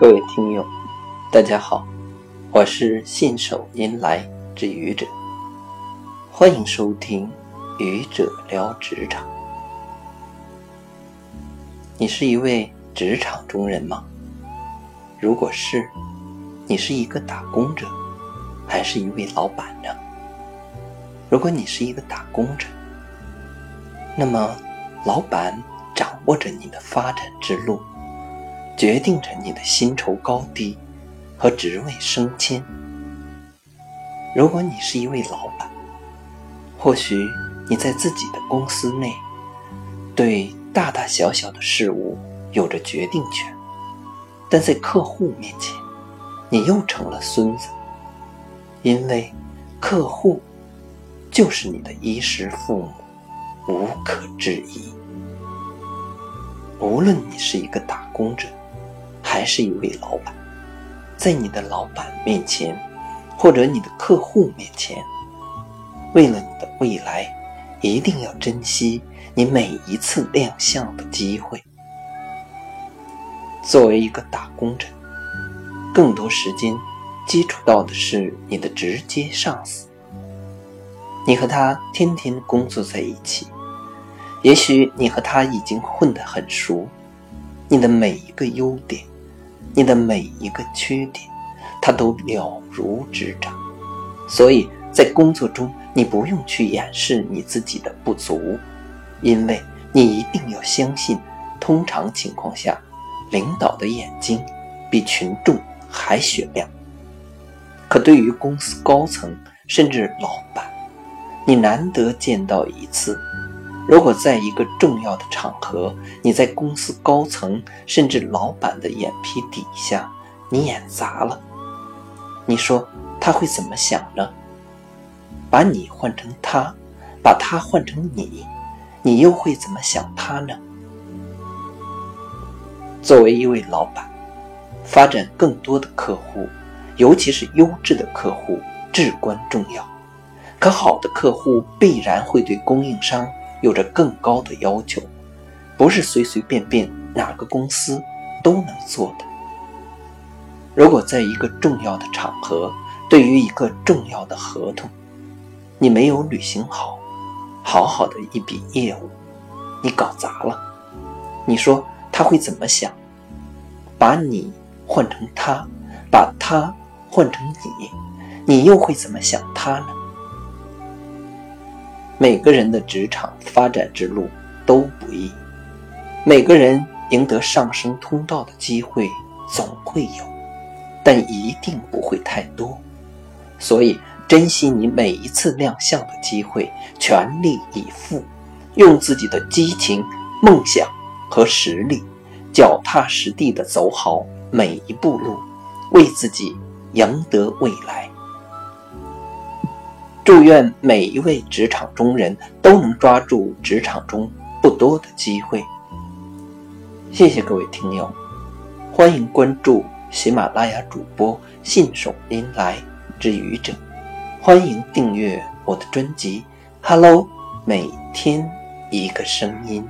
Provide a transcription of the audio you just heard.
各位听友，大家好，我是信手拈来之愚者，欢迎收听《愚者聊职场》。你是一位职场中人吗？如果是，你是一个打工者，还是一位老板呢？如果你是一个打工者，那么老板掌握着你的发展之路。决定着你的薪酬高低和职位升迁。如果你是一位老板，或许你在自己的公司内对大大小小的事物有着决定权，但在客户面前，你又成了孙子，因为客户就是你的衣食父母，无可置疑。无论你是一个打工者。还是一位老板，在你的老板面前，或者你的客户面前，为了你的未来，一定要珍惜你每一次亮相的机会。作为一个打工者，更多时间接触到的是你的直接上司，你和他天天工作在一起，也许你和他已经混得很熟，你的每一个优点。你的每一个缺点，他都了如指掌，所以在工作中，你不用去掩饰你自己的不足，因为你一定要相信，通常情况下，领导的眼睛比群众还雪亮。可对于公司高层甚至老板，你难得见到一次。如果在一个重要的场合，你在公司高层甚至老板的眼皮底下，你演砸了，你说他会怎么想呢？把你换成他，把他换成你，你又会怎么想他呢？作为一位老板，发展更多的客户，尤其是优质的客户，至关重要。可好的客户必然会对供应商。有着更高的要求，不是随随便便哪个公司都能做的。如果在一个重要的场合，对于一个重要的合同，你没有履行好，好好的一笔业务，你搞砸了，你说他会怎么想？把你换成他，把他换成你，你又会怎么想他呢？每个人的职场发展之路都不易，每个人赢得上升通道的机会总会有，但一定不会太多。所以，珍惜你每一次亮相的机会，全力以赴，用自己的激情、梦想和实力，脚踏实地地走好每一步路，为自己赢得未来。祝愿每一位职场中人都能抓住职场中不多的机会。谢谢各位听友，欢迎关注喜马拉雅主播信手拈来之愚者，欢迎订阅我的专辑《Hello》，每天一个声音。